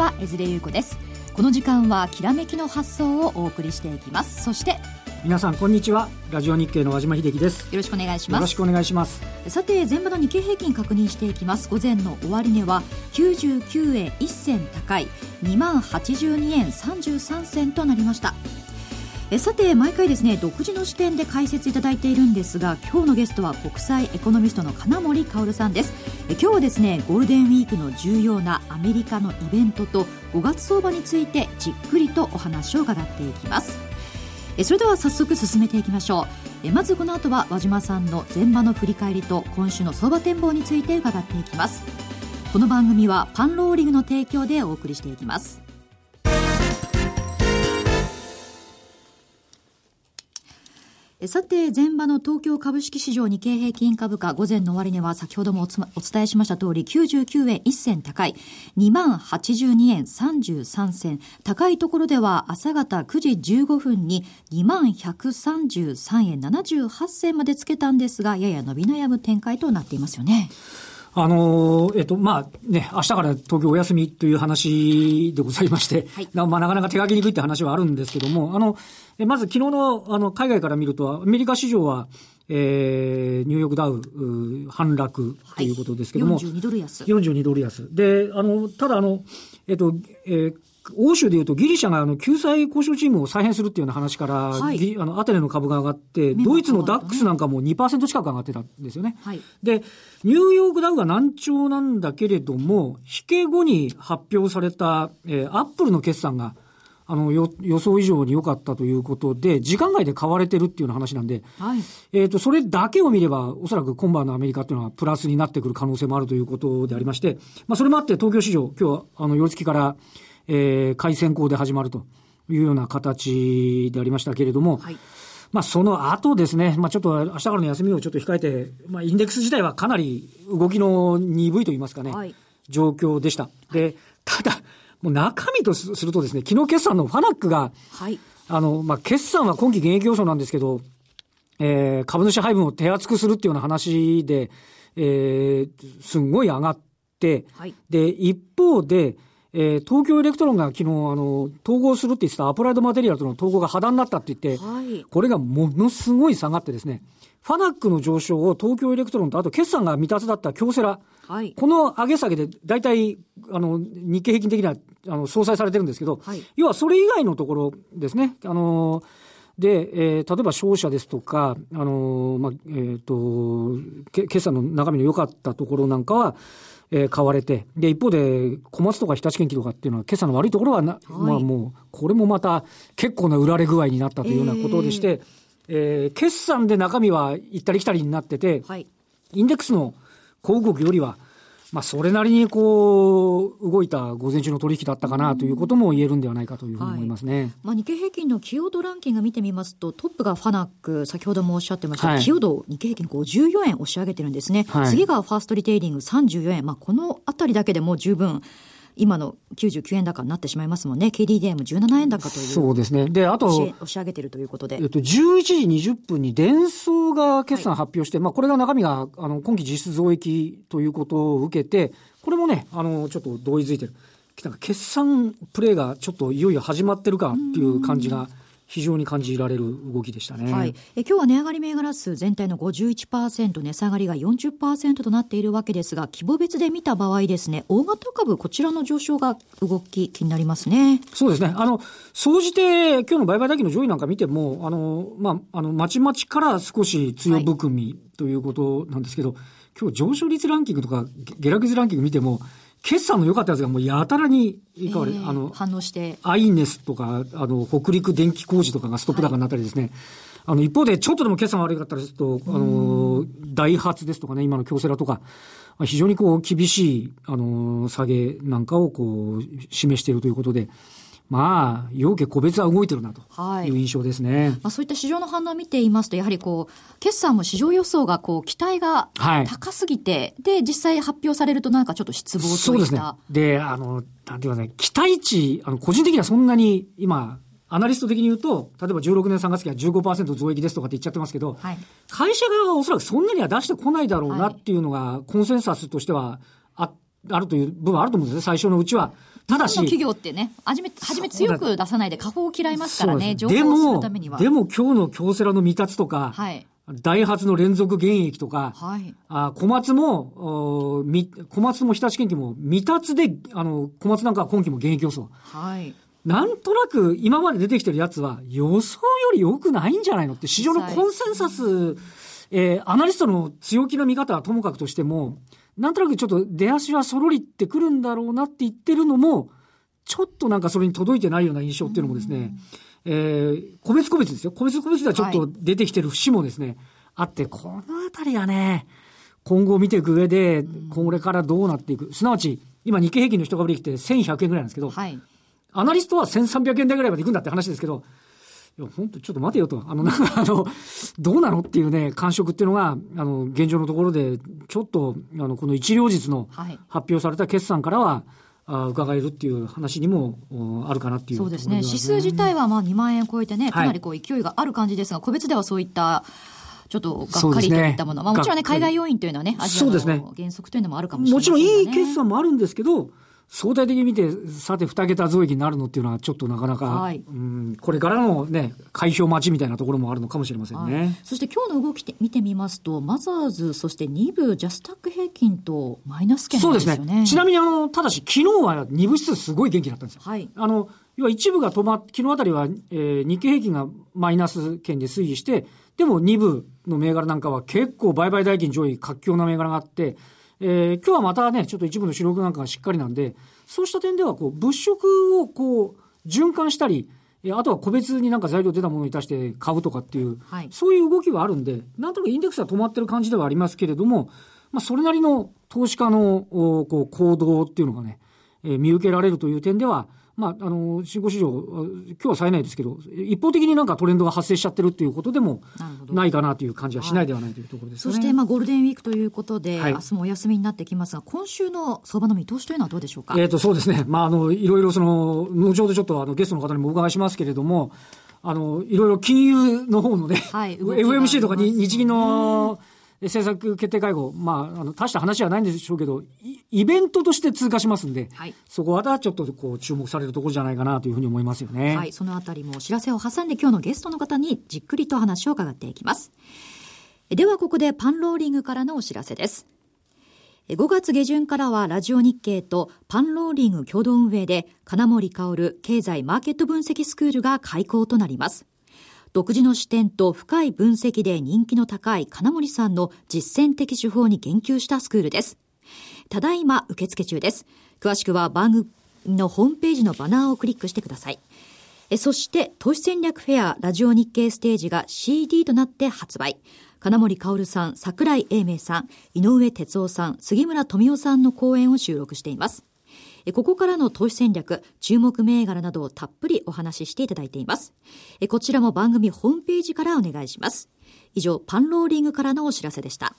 は江連優子です。この時間はきらめきの発想をお送りしていきます。そして皆さんこんにちは。ラジオ日経の和島秀樹です。よろしくお願いします。よろしくお願いします。さて前場の日経平均確認していきます。午前の終値は99円1銭高い。2万82円33銭となりましたえさて毎回ですね独自の視点で解説いただいているんですが今日のゲストは国際エコノミストの金森薫さんです。え今日はですねゴールデンウィークの重要なアメリカのイベントと5月相場についてじっくりとお話を伺っていきます。えそれでは早速進めていきましょう。えまずこの後は和島さんの前場の振り返りと今週の相場展望について伺っていきます。この番組はパンローリングの提供でお送りしていきます。さて、前場の東京株式市場日経平均株価、午前の終値は先ほどもお伝えしました通り、99円1銭高い、2082円33銭。高いところでは朝方9時15分に2133円78銭までつけたんですが、やや伸び悩む展開となっていますよね。あの、えっと、まあね、明日から東京お休みという話でございまして、はい、まあなかなか手書きにくいって話はあるんですけども、あの、まず昨日の、あの、海外から見ると、アメリカ市場は、えー、ニューヨークダウ、反落ということですけども。はい、42ドル安。42ドル安。で、あの、ただあの、えっと、えー、欧州でいうとギリシャがあの救済交渉チームを再編するっていうような話から、はい、あのアテネの株が上がって、ドイツのダックスなんかも2%近く上がってたんですよね。はい、で、ニューヨークダウが難聴なんだけれども、引け後に発表された、えー、アップルの決算が、あの、予想以上に良かったということで、時間外で買われてるっていうような話なんで、はい、えっ、と、それだけを見れば、おそらく今晩のアメリカっていうのはプラスになってくる可能性もあるということでありまして、まあ、それもあって東京市場、今日は、あの、夜月から、えー、開戦校で始まるというような形でありましたけれども、はい、まあその後ですね、まあちょっと明日からの休みをちょっと控えて、まあインデックス自体はかなり動きの鈍いと言いますかね、はい、状況でした。で、ただ、もう中身とするとですね、昨日決算のファナックが、はい、あの、まあ決算は今期減益予想なんですけど、えー、株主配分を手厚くするっていうような話で、えー、すんごい上がって、はい、で、一方で、えー、東京エレクトロンが昨日、あの、統合するって言ってたアプライドマテリアルとの統合が破談になったって言って、はい、これがものすごい下がってですね、ファナックの上昇を東京エレクトロンと、あと決算が未達だった京セラ、はい、この上げ下げで大体、あの、日経平均的には、あの、相殺されてるんですけど、はい、要はそれ以外のところですね、あので、えー、例えば商社ですとか、あのまあ、えっ、ー、と、決算の中身の良かったところなんかは、えー、買われて、で、一方で、小松とか日立建機とかっていうのは、今朝の悪いところはな、はい、まあもう、これもまた結構な売られ具合になったというようなことでして、えー、えー、決算で中身は行ったり来たりになってて、はい、インデックスの小動きよりは、まあ、それなりにこう、動いた午前中の取引だったかなということも言えるんではないかというふうに思いますね。はい、まあ、日経平均の寄与度ランキング見てみますと、トップがファナック、先ほどもおっしゃってました、はい、寄与度、日経平均54円押し上げてるんですね。はい、次がファーストリテイリング34円。まあ、このあたりだけでも十分、今の99円高になってしまいますもんね。KDDM17 円高という。そうですね。で、あと、押し上げてるということで。えっと、11時20分に電装が決算発表して、はい、まあ、これが中身が、あの、今期実質増益ということを受けて、これもね、あの、ちょっと同意づいてる。決算プレーがちょっといよいよ始まってるかっていう感じが非常に感じられる動きでしたね。はい。え今日は値上がり銘柄数全体の51%、値下がりが40%となっているわけですが、規模別で見た場合ですね、大型株、こちらの上昇が動き気になりますね。そうですね。あの、総じて今日の売買代金の上位なんか見ても、あの、まあ、あの、まちまちから少し強含みということなんですけど、はい、今日上昇率ランキングとか下落率ランキング見ても、決算の良かったやつがもうやたらに、いかわれ、えー、あの、反応して。アイネスとか、あの、北陸電気工事とかがストップ高になったりですね。はい、あの、一方で、ちょっとでも決算悪かったりすると、あの、ダイハツですとかね、今の京セラとか、非常にこう、厳しい、あの、下げなんかをこう、示しているということで、まあ、要件個別は動いてるなという印象ですね。はい、まあ、そういった市場の反応を見ていますと、やはりこう、決算も市場予想がこう、期待が高すぎて、はい、で、実際発表されるとなんかちょっと失望とい。そうですね。で、あの、なんていうかね、期待値、あの、個人的にはそんなに今、アナリスト的に言うと、例えば16年3月期は15%増益ですとかって言っちゃってますけど、はい、会社側はおそらくそんなには出してこないだろうなっていうのが、コンセンサスとしてはああるという部分あると思うんですね、最初のうちは。ただし、企業ってね、初め、初め強く出さないで、下方を嫌いますからね、情報をするためには。でも、今日の京セラの未達とか、はい、ダイハツの連続減益とか、はい、あ小松も、小松も日立研究も未達で、あの、小松なんかは今期も減益予想。はい。なんとなく今まで出てきてるやつは予想より良くないんじゃないのって市場のコンセンサス、えー、アナリストの強気の見方はともかくとしても、なんとなくちょっと出足はそろりってくるんだろうなって言ってるのも、ちょっとなんかそれに届いてないような印象っていうのもですね、えー、個別個別ですよ。個別個別ではちょっと出てきてる節もですね、はい、あって、このあたりがね、今後見ていく上で、これからどうなっていく。すなわち、今日経平均の人が売り来て1100円ぐらいなんですけど、はい、アナリストは1300円台ぐらいまで行くんだって話ですけど、いや、本当ちょっと待てよと。あの、なんか、あの、どうなのっていうね、感触っていうのが、あの、現状のところで、ちょっと、あの、この一両日の発表された決算からは、あ伺えるっていう話にもあるかなっていう、そうですね、指数自体はまあ2万円超えてね、かなりこう勢いがある感じですが、個別ではそういった、ちょっとがっかりといったもの、ね、まあ、もちろんね、海外要因というのはね、アジアの原則というのもあるかもしれない、ね、もちろんいい決算もあるんですけど、相対的に見て、さて二桁増益になるのっていうのは、ちょっとなかなか、はい、うん、これからのね、開票待ちみたいなところもあるのかもしれませんね。はい、そして今日の動き見てみますと、マザーズ、そして2部、ジャスタック平均とマイナス圏なんですよね。そうですね。ちなみに、あの、ただし、昨日は2部指数すごい元気だったんですよ。はい。あの、要は一部が止まっ、昨日あたりは、えー、日経平均がマイナス圏で推移して、でも2部の銘柄なんかは結構売買代金上位活況な銘柄があって、えー、今日はまたね、ちょっと一部の主力なんかがしっかりなんで、そうした点では、こう、物色をこう、循環したり、あとは個別になんか材料出たものに対して買うとかっていう、はい、そういう動きはあるんで、なんとなくインデックスは止まってる感じではありますけれども、まあ、それなりの投資家のこう行動っていうのがね、えー、見受けられるという点では、まあ、あの、新興市場、今日は冴えないですけど、一方的になんかトレンドが発生しちゃってるっていうことでもないかなという感じはしないではないというところですね。そして、まあ、ゴールデンウィークということで、はい、明日もお休みになってきますが、今週の相場の見通しというのはどうでしょうか？えっ、ー、と、そうですね。まあ、あの、いろいろその、後ほどちょっとあの、ゲストの方にもお伺いしますけれども、あの、いろいろ金融の方のね、はい、FMC とかに日銀の、うん政策決定会合、まあ、あの、大した話はないんでしょうけど、イベントとして通過しますんで、はい、そこはちょっとこう注目されるところじゃないかなというふうに思いますよね。はい、そのあたりもお知らせを挟んで今日のゲストの方にじっくりと話を伺っていきます。ではここでパンローリングからのお知らせです。5月下旬からはラジオ日経とパンローリング共同運営で金森薫経済マーケット分析スクールが開講となります。独自の視点と深い分析で人気の高い金森さんの実践的手法に言及したスクールです。ただいま受付中です。詳しくは番組のホームページのバナーをクリックしてください。えそして、投資戦略フェアラジオ日経ステージが CD となって発売。金森薫さん、桜井英明さん、井上哲夫さん、杉村富夫さんの講演を収録しています。ここからの投資戦略、注目銘柄などをたっぷりお話ししていただいています。こちらも番組ホームページからお願いします。以上、パンローリングからのお知らせでした。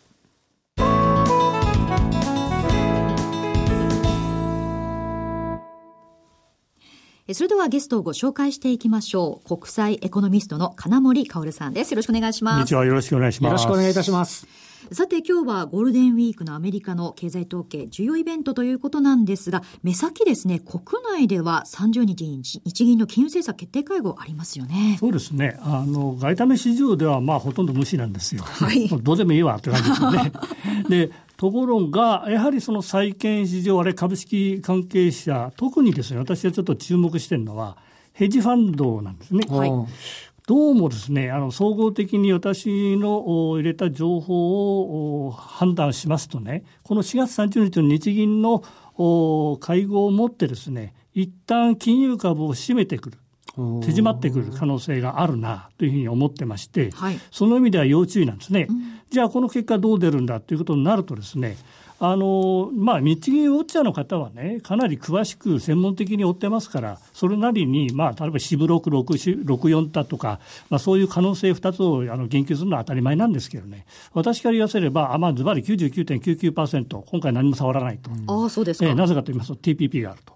それではゲストをご紹介していきましょう。国際エコノミストの金森薫さんです。よろしくお願いします。こんにちは。よろしくお願いします。よろしくお願いいたします。さて今日はゴールデンウィークのアメリカの経済統計重要イベントということなんですが、目先ですね、国内では30日に日銀の金融政策決定会合ありますよね。そうですね。あの、外為市場ではまあほとんど無視なんですよ。はい。どうでもいいわって感じですよね。で、ところが、やはりその債券市場、あれ株式関係者、特にですね、私はちょっと注目してるのは、ヘッジファンドなんですね。はい。どうもですね、あの総合的に私の入れた情報を判断しますとね、この4月30日の日銀の会合をもってですね、一旦金融株を締めてくる。手締まってくる可能性があるなというふうに思ってまして、はい、その意味では要注意なんですね、うん、じゃあこの結果どう出るんだということになるとですねあの、まあ、日銀ウォッチャーの方はね、かなり詳しく専門的に追ってますから、それなりに、まあ、例えば四分六六六四だとか、まあ、そういう可能性2つをあの言及するのは当たり前なんですけどね、私から言わせれば、あまあ、ずばり99.99%、今回何も触らないと。あそうですか、えー、なぜかと言いますと、TPP があると。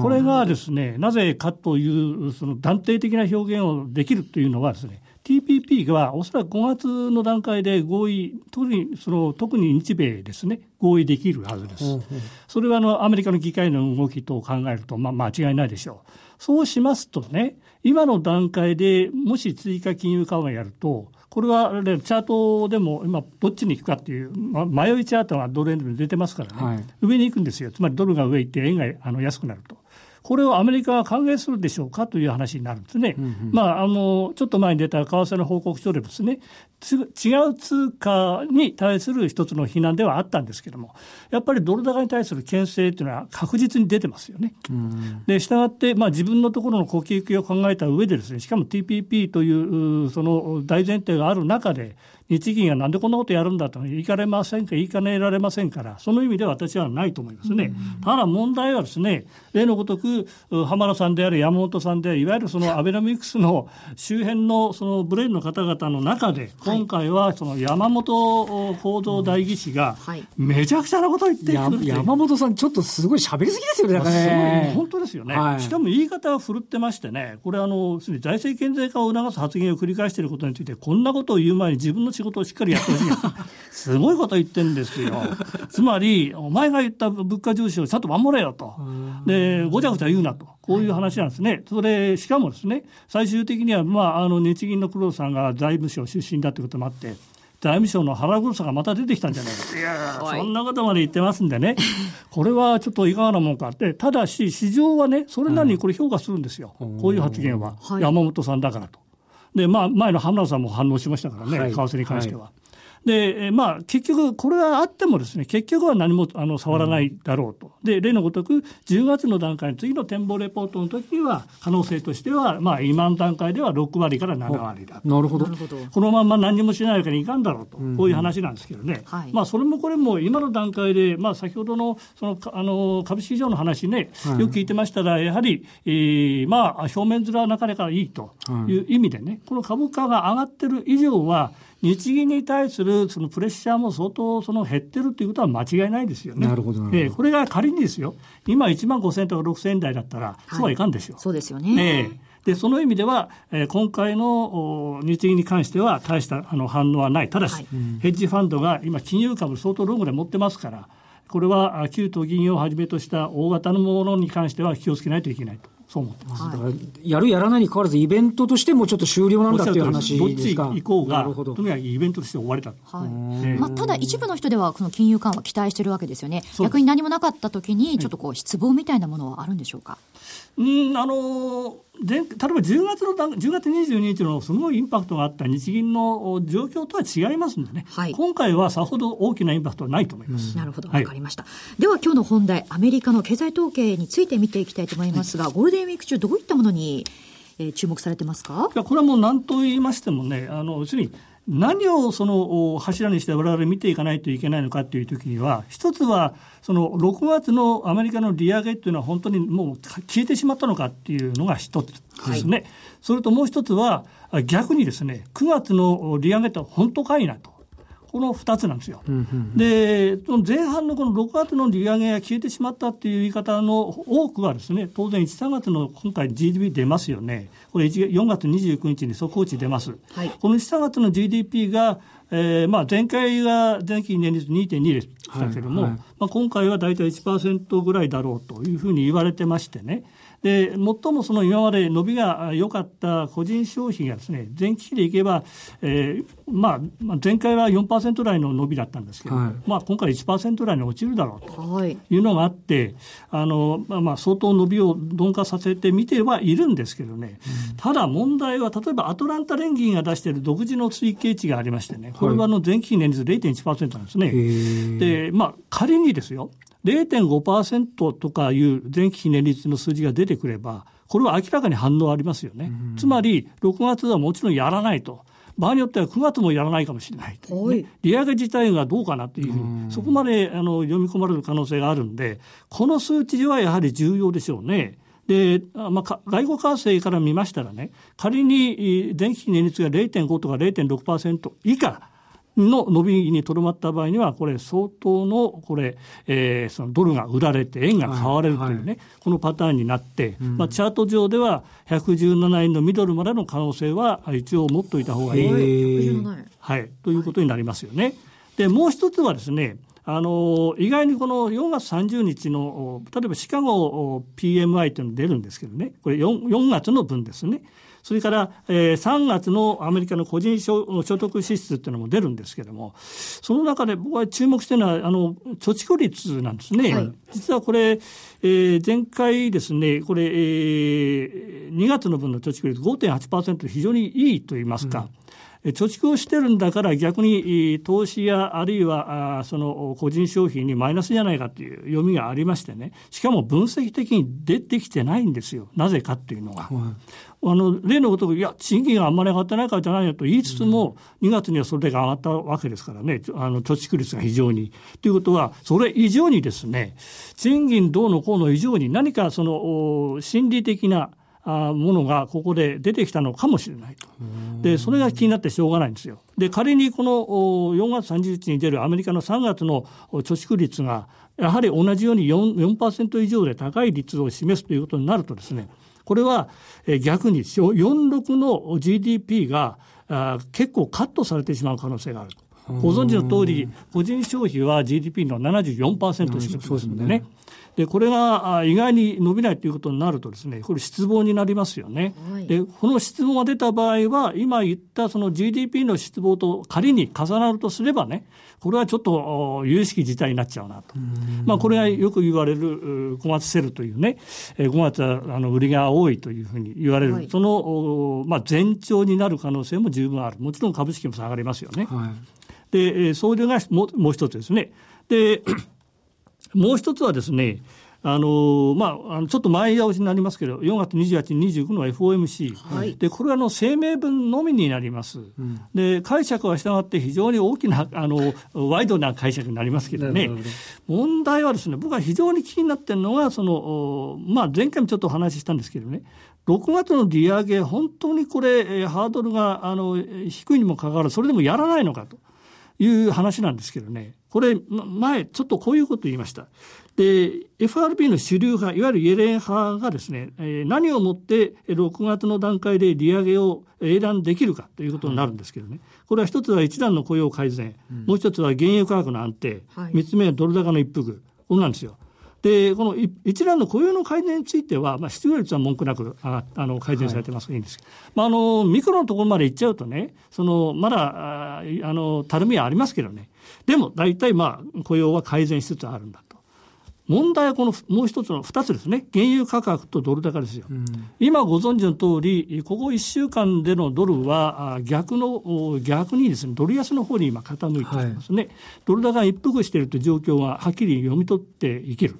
これがですね、なぜかという、その断定的な表現をできるというのはですね、TPP はおそらく5月の段階で合意、特にその特に日米ですね、合意できるはずです。うんうん、それはあのアメリカの議会の動きと考えると、まあ、間違いないでしょう。そうしますとね、今の段階でもし追加金融緩和やると、これは、ね、チャートでも今、どっちに行くかっていう、ま、迷いチャートがドル円で出てますからね、はい、上に行くんですよ、つまりドルが上行って円があの安くなると。これをアメリカは歓迎するでしょうかという話になるんですね。うんうん、まあ、あの、ちょっと前に出た為替の報告書でですね、違う通貨に対する一つの非難ではあったんですけれども、やっぱりドル高に対する牽制というのは確実に出てますよね。で、したがって、まあ、自分のところの国益を考えた上でですね、しかも TPP というその大前提がある中で、日銀がなんでこんなことやるんだと言いかねませんか、言いかねられませんから、その意味では私はないと思いますね。ただ問題はですね、例のごとく、浜田さんである山本さんである、いわゆるそのアベノミクスの周辺のそのブレーンの方々の中で、今回はその山本報道代議士が、めちゃくちゃなことを言ってる山本さん、ちょっとすごい喋りすぎですよね、ね。本当ですよね、はい、しかも言い方を振るってましてね、これあの、財政健全化を促す発言を繰り返していることについて、こんなことを言う前に自分の仕事をしっかりやってほしい。すごいこと言ってんですよ。つまり、お前が言った物価重視をちゃんと守れよと。で、ごちゃごちゃ言うなと。こういう話なんですね。それ、しかもですね、最終的には、まあ、あの、日銀の黒田さんが財務省出身だということもあって、財務省の腹黒さがまた出てきたんじゃないかいやそんなことまで言ってますんでね、これはちょっといかがなもんかって、ただし、市場はね、それなりにこれ評価するんですよ、こういう発言は、山本さんだからと。で、まあ、前の浜田さんも反応しましたからね、為替に関しては。はいで、まあ、結局、これはあってもですね、結局は何もあの触らないだろうと。で、例のごとく、10月の段階の次の展望レポートの時には、可能性としては、まあ、今の段階では6割から7割だなるほど。このまま何もしないわけにいかんだろうと、こういう話なんですけどね。はい、まあ、それもこれも今の段階で、まあ、先ほどの、その、あの、株式市場の話ね、よく聞いてましたら、やはり、えー、まあ、表面面はなかなかいいという意味でね、この株価が上がってる以上は、日銀に対するそのプレッシャーも相当その減ってるということは間違いないですよね。なるほどえー、これが仮にですよ、今1万5000とか6000円台だったら、そうはいかんですよ。そうですよね。えーでその意味では、えー、今回の日銀に関しては大したあの反応はない、ただし、はい、ヘッジファンドが今、金融株相当ロングで持ってますから、これは旧都銀をはじめとした大型のものに関しては気をつけないといけないと。そう思ってます。だからやるやらないにかかわらず、イベントとしてもちょっと終了なんだっていう話ですか？どっち行こうが、とにかくイベントとして終われた。はい。まあ、ただ一部の人では、この金融緩和期待してるわけですよね。逆に何もなかった時に、ちょっとこう、失望みたいなものはあるんでしょうか？うん、あの例えば10月の10月22日のすごいインパクトがあった日銀の状況とは違いますんでね、はい、今回はさほど大きなインパクトはないと思います。なるほど、わかりました、はい、では今日の本題、アメリカの経済統計について見ていきたいと思いますが、はい、ゴールデンウィーク中、どういったものに、えー、注目されてますか？いやこれはもう何と言いましてもね、あの要するに何をその柱にして我々見ていかないといけないのかという時には、一つは、その6月のアメリカの利上げっていうのは本当にもう消えてしまったのかっていうのが一つですね。はい、それともう一つは、逆にですね、9月の利上げって本当かいなと。この2つなんですよ。で、前半のこの6月の利上げが消えてしまったっていう言い方の多くはですね、当然1、3月の今回 GDP 出ますよね。これ4月29日に速報値出ます。はい、この1、3月の GDP が、えー、まあ前回が前期年率2.2でしたけれども、はいはい、まあ今回は大体1%ぐらいだろうというふうに言われてましてね。で最もその今まで伸びが良かった個人消費がですね前期比でいけば、えーまあ、前回は4%台の伸びだったんですけど、はい、まあ、今回1%台に落ちるだろうと。い。うのがあって、あのまあ、まあ相当伸びを鈍化させてみてはいるんですけどね、うん、ただ問題は例えばアトランタ連銀が出している独自の推計値がありましてね。これはあの前期比年率0.1%なんですね。でまあ、仮にですよ0.5%とかいう前期比年率の数字が出てくれば、これは明らかに反応ありますよね。つまり、6月はもちろんやらないと。場合によっては9月もやらないかもしれない、ね、利上げ自体がどうかなという、そこまであの読み込まれる可能性があるんで、この数値はやはり重要でしょうね。で、まあ、外国為替から見ましたらね、仮に前期比年率が0.5とか0.6%以下の伸びにとどまった場合には、これ相当の、これ、えー、そのドルが売られて円が買われるというね、はいはい、このパターンになって、うん、まあ、チャート上では117円のミドルまでの可能性は一応持っておいた方がいい。はい。ということになりますよね。で、もう一つはですね、あの意外にこの4月30日の例えばシカゴ PMI というのが出るんですけどねこれ 4, 4月の分ですねそれから、えー、3月のアメリカの個人所得支出っていうのも出るんですけれども、その中で僕は注目してるのは、あの、貯蓄率なんですね。はい、実はこれ、えー、前回ですね、これ、えー、2月の分の貯蓄率5.8%非常にいいと言いますか、うん貯蓄をしてるんだから逆に投資やあるいはその個人消費にマイナスじゃないかという読みがありましてね。しかも分析的に出てきてないんですよ。なぜかっていうのが。はい。あの例のごとく、いや、賃金があんまり上がってないからじゃないよと。言いつつも、2月にはそれが上がったわけですからね、あの貯蓄率が非常に。ということは、それ以上にですね、賃金どうのこうの以上に何かその心理的なものがここで出てきたのかもしれないと。で、それが気になってしょうがないんですよ。で、仮にこの4月30日に出るアメリカの3月の貯蓄率が、やはり同じように 4%, 4以上で高い率を示すということになるとですね、これは逆に46の GDP が結構カットされてしまう可能性がある。ご存知の通り、個人消費は GDP の74%しかしますのでね。で、これが意外に伸びないということになるとですね、これ失望になりますよね。はい、で、この失望が出た場合は、今言ったその GDP の失望と仮に重なるとすればね、これはちょっと有識事態になっちゃうなと。まあ、これがよく言われる小松セルというね、5月はあの売りが多いというふうに言われる、はい、その、まあ、前兆になる可能性も十分ある。もちろん株式も下がりますよね。はい、で、それがももう一つですね。で、もう一つはですね、あのまあ、ちょっと前倒しになりますけど、4月28日、29の FOMC、はい、でこれはの声明文のみになります、うん、で解釈は従って非常に大きなあの、ワイドな解釈になりますけどね、問題はですね、僕は非常に気になってるのが、そのまあ、前回もちょっとお話ししたんですけどね、6月の利上げ、本当にこれ、ハードルがあの低いにもかかわらず、それでもやらないのかという話なんですけどね。これ、前、ちょっとこういうこと言いました。で、FRB の主流派、いわゆるイエレン派がですね、えー、何をもって6月の段階で利上げを英断できるかということになるんですけどね。これは一つは一段の雇用改善、うん、もう一つは原油価格の安定、三、はい、つ目はドル高の一服。これなんですよ。で、この一覧の雇用の改善については、まあ、失業率は文句なくああの改善されてますからいいんですけど、まあ、あの、ミクロのところまで行っちゃうとね、その、まだ、あの、たるみはありますけどね、でも大体まあ、雇用は改善しつつあるんだと。問題はこのもう一つの二つですね。原油価格とドル高ですよ。うん、今ご存知の通り、ここ一週間でのドルは逆の、逆にですね、ドル安の方に今傾いていますね。はい、ドル高が一服しているという状況がはっきり読み取っていける。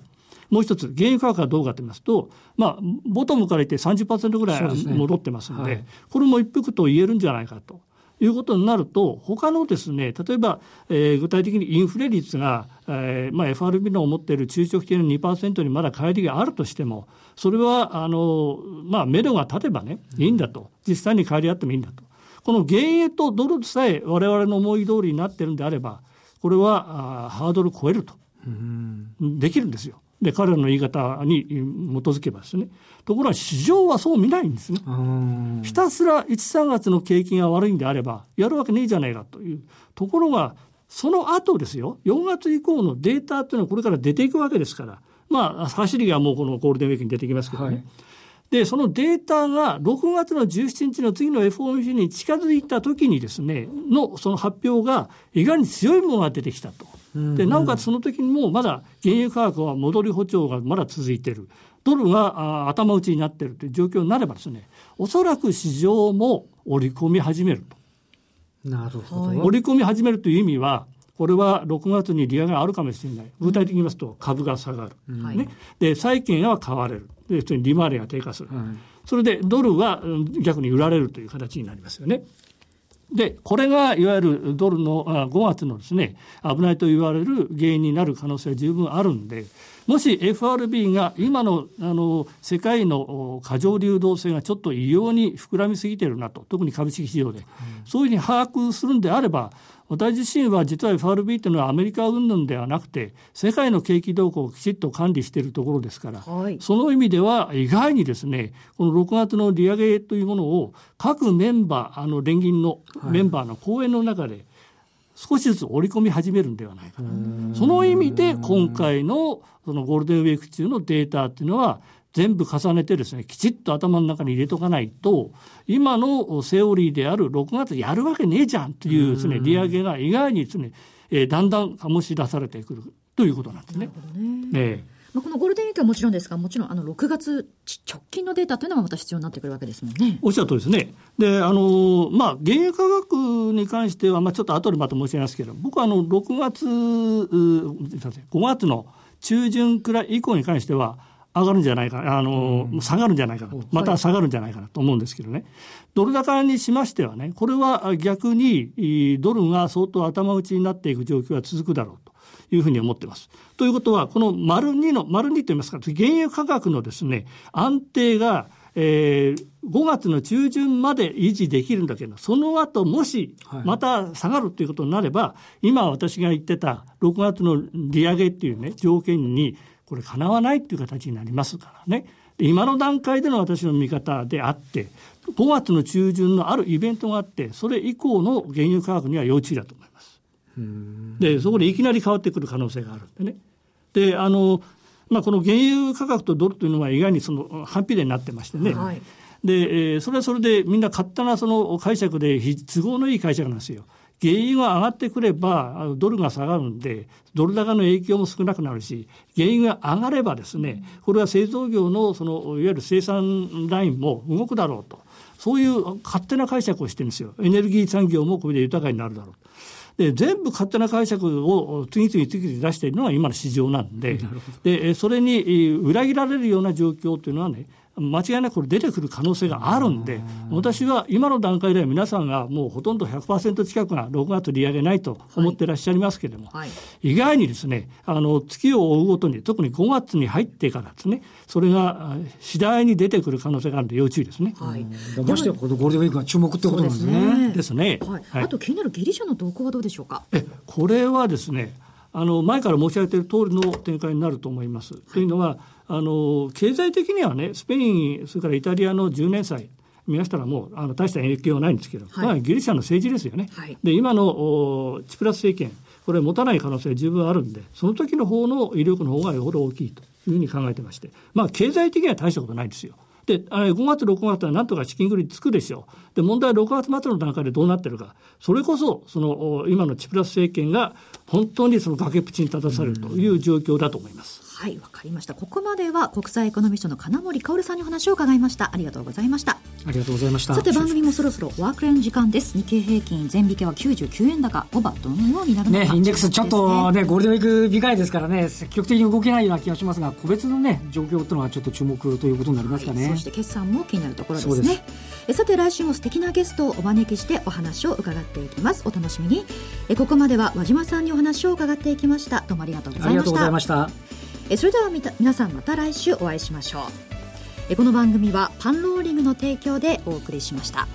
もう一つ、原油価格はどうかと言いますと、まあ、ボトムから言って30%ぐらい戻ってますので、でねはい、これも一服と言えるんじゃないかと。いうことになると、他のですね、例えば、えー、具体的にインフレ率が、えーまあ、FRB の思っている中長期的な2%にまだ帰りがあるとしても、それは、あの、まあ、目処が立てばね、いいんだと。実際に帰りあってもいいんだと。この原油とドルさえ我々の思い通りになってるんであれば、これはあハードル超えると。できるんですよ。で、彼らの言い方に基づけばですね。ところが市場はそう見ないんですね。ひたすら1、3月の景気が悪いんであれば、やるわけねえじゃないかという。ところが、その後ですよ、4月以降のデータっていうのはこれから出ていくわけですから、まあ、走りがもうこのゴールデンウィークに出てきますけどね。はいで、そのデータが6月の17日の次の FOMC に近づいた時にですね、のその発表が意外に強いものが出てきたと。でなおかつその時にもまだ原油価格は戻り歩調がまだ続いている。ドルが頭打ちになっているという状況になればですね、おそらく市場も織り込み始めると。なるほど。織り込み始めるという意味は、これは6月に利上げがあるかもしれない。具体的に言いますと株が下がる。うん、ね。で、債券は買われる。で、利回りが低下する。はい、それでドルは逆に売られるという形になりますよね。で、これがいわゆるドルの5月のですね、危ないと言われる原因になる可能性は十分あるんで、もし FRB が今のあの世界の過剰流動性がちょっと異様に膨らみすぎてるなと、特に株式市場で、うん、そういうふうに把握するんであれば、私自身は実は FRB というのはアメリカ云々ではなくて世界の景気動向をきちっと管理しているところですから、はい、その意味では意外にですねこの6月の利上げというものを各メンバーあの連銀のメンバーの講演の中で少しずつ織り込み始めるんではないかな。その意味で今回のそのゴールデンウィーク中のデータっていうのは全部重ねてですねきちっと頭の中に入れとかないと今のセオリーである6月やるわけねえじゃんというですね利上げが意外にですね、えー、だんだん醸し出されてくるということなんですね。ねまあ、このゴールデンウィークはもちろんですが、もちろんあの6月直近のデータというのはまた必要になってくるわけですもんね。おっしゃるとりですね。で、あの、まあ、原油価格に関しては、まあ、ちょっと後でまた申し上げますけど、僕はあの、6月、5月の中旬くらい以降に関しては、上がるんじゃないかあの、うん、下がるんじゃないかなと、また下がるんじゃないかなと思うんですけどね、ドル高にしましてはね、これは逆にドルが相当頭打ちになっていく状況が続くだろうと。いうふうに思ってます。ということは、この丸2の、丸2と言いますか、原油価格のですね、安定が、えー、5月の中旬まで維持できるんだけど、その後もしまた下がるということになれば、はい、今私が言ってた6月の利上げっていうね、条件にこれ叶わないっていう形になりますからね。今の段階での私の見方であって、5月の中旬のあるイベントがあって、それ以降の原油価格には要注意だと思います。で、そこでいきなり変わってくる可能性があるんでね。で、あの、まあ、この原油価格とドルというのは意外にその反比例になってましてね。はい、で、えー、それはそれでみんな勝手なその解釈で都合のいい解釈なんですよ。原油が上がってくればドルが下がるんでドル高の影響も少なくなるし原油が上がればですねこれは製造業のそのいわゆる生産ラインも動くだろうとそういう勝手な解釈をしてるんですよエネルギー産業もこれで豊かになるだろうで全部勝手な解釈を次々次々出しているのが今の市場なんで。でそれに裏切られるような状況というのはね間違いなくこれ出てくる可能性があるんで、私は今の段階では皆さんがもうほとんど100%近くが6月利上げないと思ってらっしゃいますけれども、はい、意外にですね、あの、月を追うごとに、特に5月に入ってからですね、それが次第に出てくる可能性があるので要注意ですね。はい。ましてこのゴールデンウィークが注目ってことなんですね。ですね。はい。あと気になるギリシャの動向はどうでしょうか？え、これはですね、あの前から申し上げている通りの展開になると思います。はい、というのはあの経済的にはねスペインそれからイタリアの10年債見ましたらもうあの大した影響はないんですけど、はい、まあ、ギリシャの政治ですよね。はい、で今のチプラス政権これ持たない可能性十分あるんでその時の方の威力の方がよほど大きいというふうに考えてましてまあ経済的には大したことないですよ。で、5月、6月はなんとか資金繰りつくでしょう。で、問題は6月末の段階でどうなってるか。それこそ、その、今のチプラス政権が本当にその崖っぷちに立たされるという状況だと思います。はいわかりました。ここまでは国際エコノミストの金森薫さんにお話を伺いました。ありがとうございました。ありがとうございました。さて番組もそろそろお別れの時間です。日経平均全引けは99円高。5番どのようになるのか。ねインデックスちょっとねゴールデンウィーク控えですからね積極的に動けないような気がしますが個別のね状況というのはちょっと注目ということになりますかね、はい、そして決算も気になるところですね。えさて来週も素敵なゲストをお招きしてお話を伺っていきます。お楽しみに。えここまでは和島さんにお話を伺っていきました。どうもありがとうございました。ありがとうございましたえそれでは皆さんまた来週お会いしましょうえこの番組はパンローリングの提供でお送りしました。